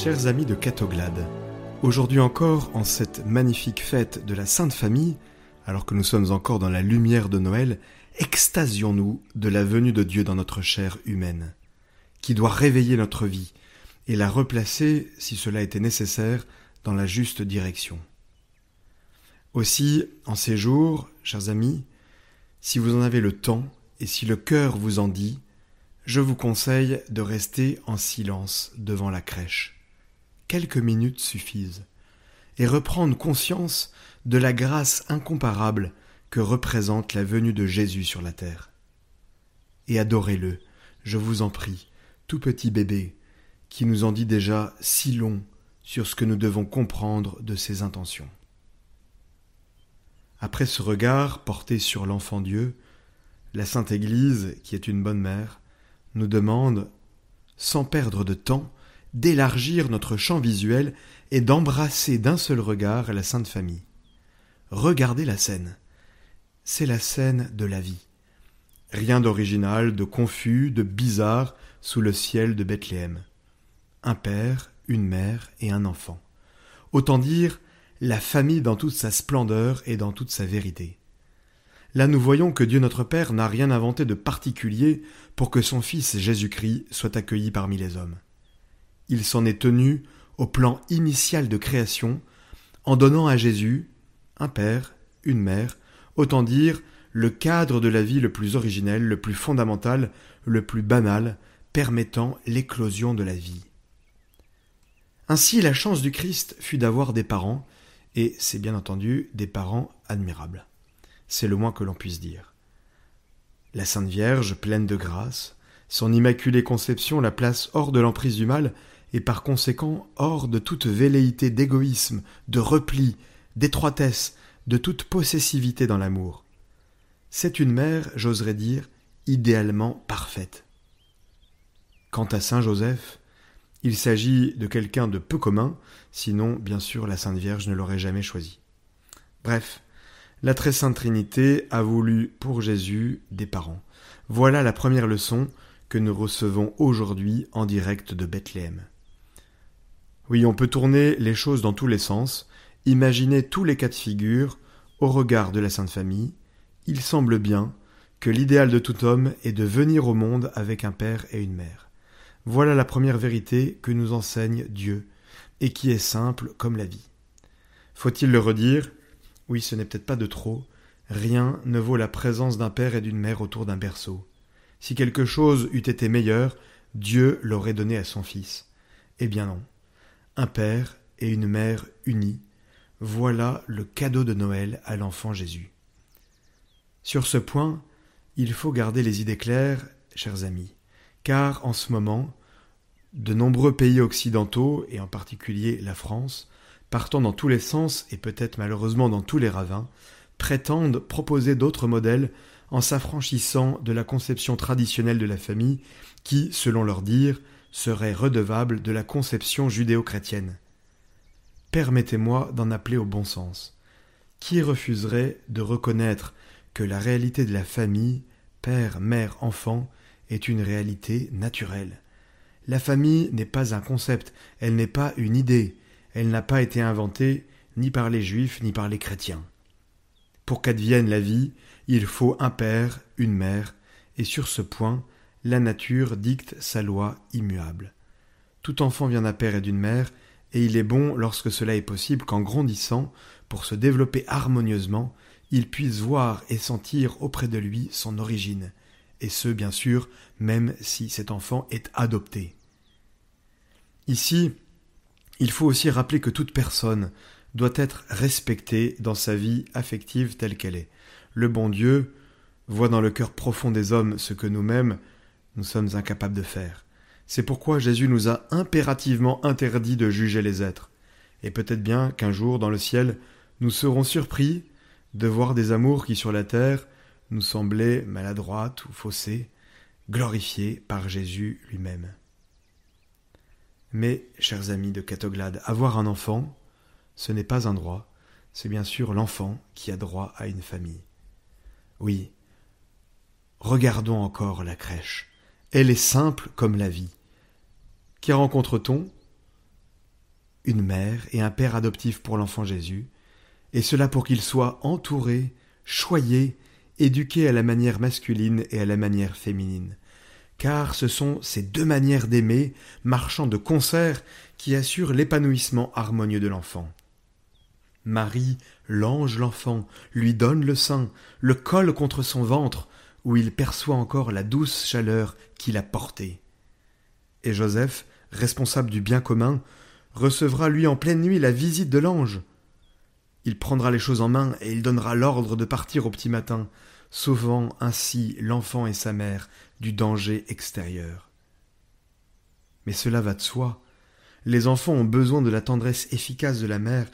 Chers amis de Catoglade, aujourd'hui encore, en cette magnifique fête de la Sainte Famille, alors que nous sommes encore dans la lumière de Noël, extasions-nous de la venue de Dieu dans notre chair humaine, qui doit réveiller notre vie et la replacer, si cela était nécessaire, dans la juste direction. Aussi, en ces jours, chers amis, si vous en avez le temps et si le cœur vous en dit, je vous conseille de rester en silence devant la crèche quelques minutes suffisent, et reprendre conscience de la grâce incomparable que représente la venue de Jésus sur la terre. Et adorez-le, je vous en prie, tout petit bébé, qui nous en dit déjà si long sur ce que nous devons comprendre de ses intentions. Après ce regard porté sur l'enfant Dieu, la Sainte Église, qui est une bonne mère, nous demande, sans perdre de temps, d'élargir notre champ visuel et d'embrasser d'un seul regard la Sainte Famille. Regardez la scène. C'est la scène de la vie. Rien d'original, de confus, de bizarre sous le ciel de Bethléem. Un père, une mère et un enfant. Autant dire la famille dans toute sa splendeur et dans toute sa vérité. Là nous voyons que Dieu notre Père n'a rien inventé de particulier pour que son Fils Jésus-Christ soit accueilli parmi les hommes il s'en est tenu au plan initial de création, en donnant à Jésus un père, une mère, autant dire le cadre de la vie le plus originel, le plus fondamental, le plus banal, permettant l'éclosion de la vie. Ainsi la chance du Christ fut d'avoir des parents, et c'est bien entendu des parents admirables. C'est le moins que l'on puisse dire. La Sainte Vierge, pleine de grâce, son immaculée conception la place hors de l'emprise du mal et par conséquent hors de toute velléité d'égoïsme, de repli, d'étroitesse, de toute possessivité dans l'amour. C'est une mère, j'oserais dire, idéalement parfaite. Quant à Saint Joseph, il s'agit de quelqu'un de peu commun, sinon, bien sûr, la Sainte Vierge ne l'aurait jamais choisi. Bref, la Très Sainte Trinité a voulu pour Jésus des parents. Voilà la première leçon que nous recevons aujourd'hui en direct de Bethléem. Oui, on peut tourner les choses dans tous les sens, imaginer tous les cas de figure au regard de la Sainte Famille. Il semble bien que l'idéal de tout homme est de venir au monde avec un père et une mère. Voilà la première vérité que nous enseigne Dieu, et qui est simple comme la vie. Faut-il le redire? Oui, ce n'est peut-être pas de trop. Rien ne vaut la présence d'un père et d'une mère autour d'un berceau. Si quelque chose eût été meilleur, Dieu l'aurait donné à son Fils. Eh bien non un père et une mère unis, voilà le cadeau de Noël à l'enfant Jésus. Sur ce point, il faut garder les idées claires, chers amis, car en ce moment, de nombreux pays occidentaux, et en particulier la France, partant dans tous les sens et peut-être malheureusement dans tous les ravins, prétendent proposer d'autres modèles en s'affranchissant de la conception traditionnelle de la famille qui, selon leur dire, serait redevable de la conception judéo-chrétienne. Permettez-moi d'en appeler au bon sens. Qui refuserait de reconnaître que la réalité de la famille, père, mère, enfant, est une réalité naturelle? La famille n'est pas un concept, elle n'est pas une idée, elle n'a pas été inventée ni par les juifs ni par les chrétiens. Pour qu'advienne la vie, il faut un père, une mère, et sur ce point, la nature dicte sa loi immuable. Tout enfant vient d'un père et d'une mère, et il est bon, lorsque cela est possible, qu'en grandissant, pour se développer harmonieusement, il puisse voir et sentir auprès de lui son origine, et ce, bien sûr, même si cet enfant est adopté. Ici, il faut aussi rappeler que toute personne doit être respectée dans sa vie affective telle qu'elle est. Le bon Dieu voit dans le cœur profond des hommes ce que nous-mêmes, nous sommes incapables de faire. C'est pourquoi Jésus nous a impérativement interdit de juger les êtres. Et peut-être bien qu'un jour, dans le ciel, nous serons surpris de voir des amours qui sur la terre nous semblaient maladroites ou faussées, glorifiées par Jésus lui-même. Mais, chers amis de Catoglade, avoir un enfant, ce n'est pas un droit, c'est bien sûr l'enfant qui a droit à une famille. Oui, regardons encore la crèche. Elle est simple comme la vie. Qui rencontre-t-on? Une mère et un père adoptif pour l'enfant Jésus, et cela pour qu'il soit entouré, choyé, éduqué à la manière masculine et à la manière féminine. Car ce sont ces deux manières d'aimer, marchant de concert, qui assurent l'épanouissement harmonieux de l'enfant. Marie l'ange l'enfant, lui donne le sein, le colle contre son ventre, où il perçoit encore la douce chaleur qu'il a portée. Et Joseph, responsable du bien commun, recevra lui en pleine nuit la visite de l'ange. Il prendra les choses en main et il donnera l'ordre de partir au petit matin, sauvant ainsi l'enfant et sa mère du danger extérieur. Mais cela va de soi. Les enfants ont besoin de la tendresse efficace de la mère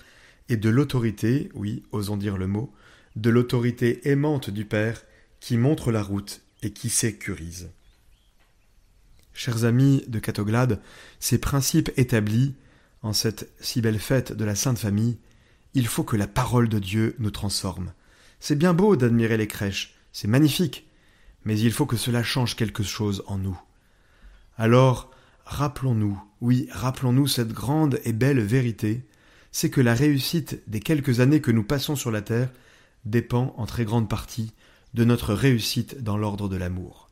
et de l'autorité, oui, osons dire le mot, de l'autorité aimante du Père qui montre la route et qui sécurise. Chers amis de Catoglade, ces principes établis, en cette si belle fête de la Sainte Famille, il faut que la parole de Dieu nous transforme. C'est bien beau d'admirer les crèches, c'est magnifique, mais il faut que cela change quelque chose en nous. Alors, rappelons-nous, oui, rappelons-nous cette grande et belle vérité, c'est que la réussite des quelques années que nous passons sur la terre dépend en très grande partie de notre réussite dans l'ordre de l'amour.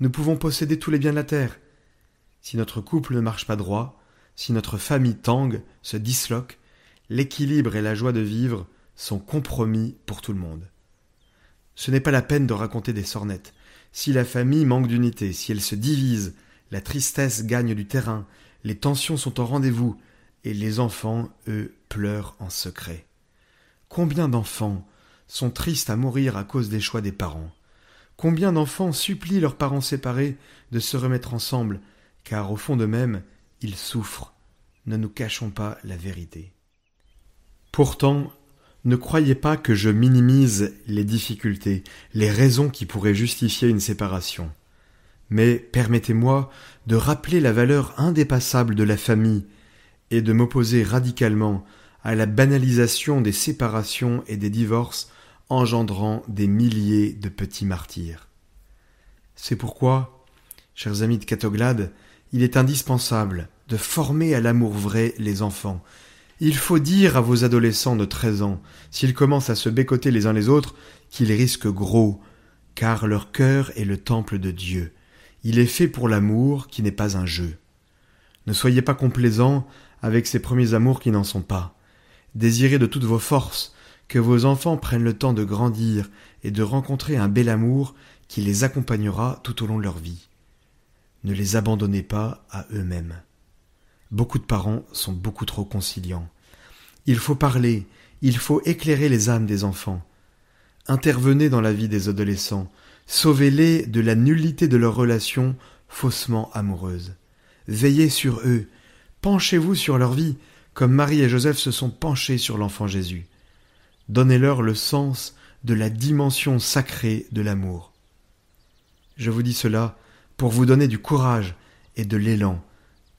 Nous pouvons posséder tous les biens de la terre. Si notre couple ne marche pas droit, si notre famille tangue, se disloque, l'équilibre et la joie de vivre sont compromis pour tout le monde. Ce n'est pas la peine de raconter des sornettes. Si la famille manque d'unité, si elle se divise, la tristesse gagne du terrain, les tensions sont au rendez-vous, et les enfants, eux, pleurent en secret. Combien d'enfants sont tristes à mourir à cause des choix des parents Combien d'enfants supplient leurs parents séparés de se remettre ensemble, car au fond d'eux-mêmes, ils souffrent. Ne nous cachons pas la vérité. Pourtant, ne croyez pas que je minimise les difficultés, les raisons qui pourraient justifier une séparation. Mais permettez-moi de rappeler la valeur indépassable de la famille et de m'opposer radicalement à la banalisation des séparations et des divorces engendrant des milliers de petits martyrs. C'est pourquoi, chers amis de Catoglade, il est indispensable de former à l'amour vrai les enfants. Il faut dire à vos adolescents de treize ans, s'ils commencent à se bécoter les uns les autres, qu'ils risquent gros, car leur cœur est le temple de Dieu. Il est fait pour l'amour qui n'est pas un jeu. Ne soyez pas complaisants avec ces premiers amours qui n'en sont pas. Désirez de toutes vos forces que vos enfants prennent le temps de grandir et de rencontrer un bel amour qui les accompagnera tout au long de leur vie. Ne les abandonnez pas à eux-mêmes. Beaucoup de parents sont beaucoup trop conciliants. Il faut parler, il faut éclairer les âmes des enfants. Intervenez dans la vie des adolescents, sauvez-les de la nullité de leurs relations faussement amoureuses. Veillez sur eux, Penchez-vous sur leur vie, comme Marie et Joseph se sont penchés sur l'enfant Jésus. Donnez-leur le sens de la dimension sacrée de l'amour. Je vous dis cela pour vous donner du courage et de l'élan,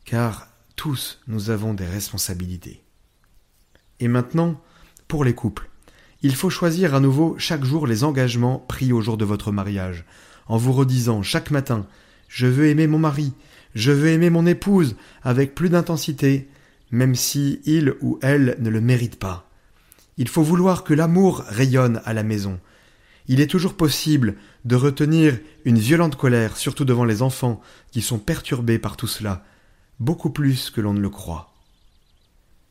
car tous nous avons des responsabilités. Et maintenant, pour les couples, il faut choisir à nouveau chaque jour les engagements pris au jour de votre mariage, en vous redisant chaque matin Je veux aimer mon mari, je veux aimer mon épouse avec plus d'intensité, même si il ou elle ne le mérite pas. Il faut vouloir que l'amour rayonne à la maison. Il est toujours possible de retenir une violente colère, surtout devant les enfants qui sont perturbés par tout cela, beaucoup plus que l'on ne le croit.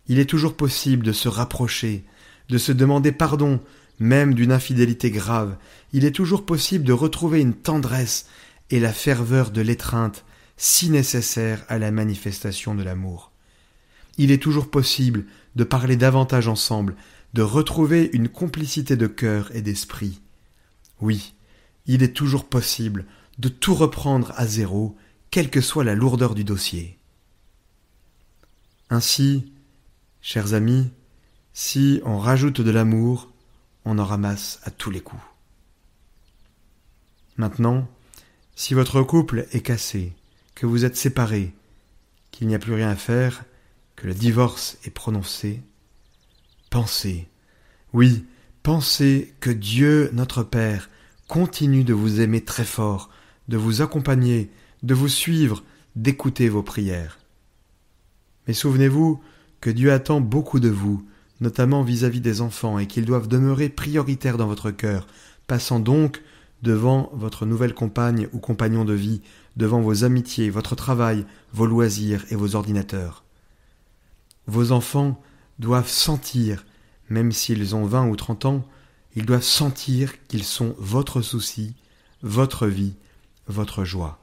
Il est toujours possible de se rapprocher, de se demander pardon, même d'une infidélité grave. Il est toujours possible de retrouver une tendresse et la ferveur de l'étreinte si nécessaire à la manifestation de l'amour. Il est toujours possible de parler davantage ensemble, de retrouver une complicité de cœur et d'esprit. Oui, il est toujours possible de tout reprendre à zéro, quelle que soit la lourdeur du dossier. Ainsi, chers amis, si on rajoute de l'amour, on en ramasse à tous les coups. Maintenant, si votre couple est cassé, que vous êtes séparés, qu'il n'y a plus rien à faire, que le divorce est prononcé, pensez, oui, pensez que Dieu, notre Père, continue de vous aimer très fort, de vous accompagner, de vous suivre, d'écouter vos prières. Mais souvenez-vous que Dieu attend beaucoup de vous, notamment vis-à-vis des enfants, et qu'ils doivent demeurer prioritaires dans votre cœur, passant donc devant votre nouvelle compagne ou compagnon de vie, devant vos amitiés, votre travail, vos loisirs et vos ordinateurs. Vos enfants doivent sentir, même s'ils ont vingt ou trente ans, ils doivent sentir qu'ils sont votre souci, votre vie, votre joie.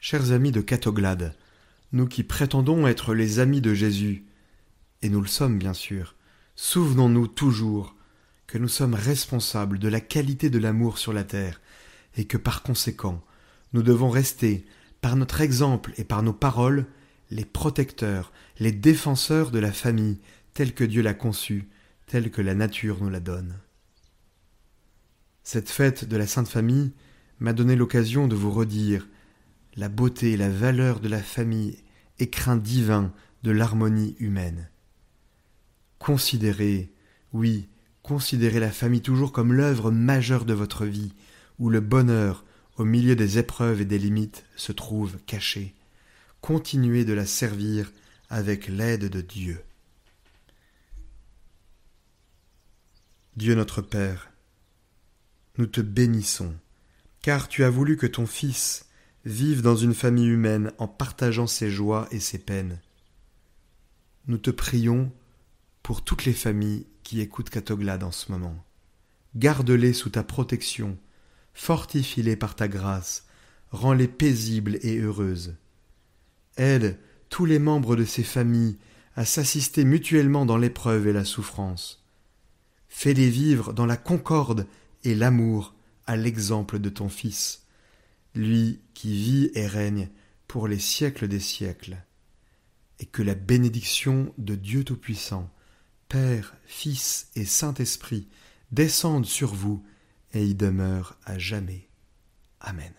Chers amis de Catoglade, nous qui prétendons être les amis de Jésus, et nous le sommes bien sûr, souvenons-nous toujours que nous sommes responsables de la qualité de l'amour sur la terre, et que par conséquent, nous devons rester, par notre exemple et par nos paroles, les protecteurs, les défenseurs de la famille telle que Dieu l'a conçue, telle que la nature nous la donne. Cette fête de la Sainte Famille m'a donné l'occasion de vous redire la beauté et la valeur de la famille, écrin divin de l'harmonie humaine. Considérez, oui, considérez la famille toujours comme l'œuvre majeure de votre vie, où le bonheur, au milieu des épreuves et des limites, se trouve caché. Continuez de la servir avec l'aide de Dieu. Dieu notre Père, nous te bénissons, car tu as voulu que ton Fils vive dans une famille humaine en partageant ses joies et ses peines. Nous te prions pour toutes les familles qui écoutent Catoglade en ce moment. Garde-les sous ta protection, fortifie-les par ta grâce, rends-les paisibles et heureuses. Aide tous les membres de ces familles à s'assister mutuellement dans l'épreuve et la souffrance. Fais-les vivre dans la concorde et l'amour à l'exemple de ton Fils, lui qui vit et règne pour les siècles des siècles. Et que la bénédiction de Dieu Tout-Puissant, Père, Fils et Saint-Esprit descende sur vous et y demeure à jamais. Amen.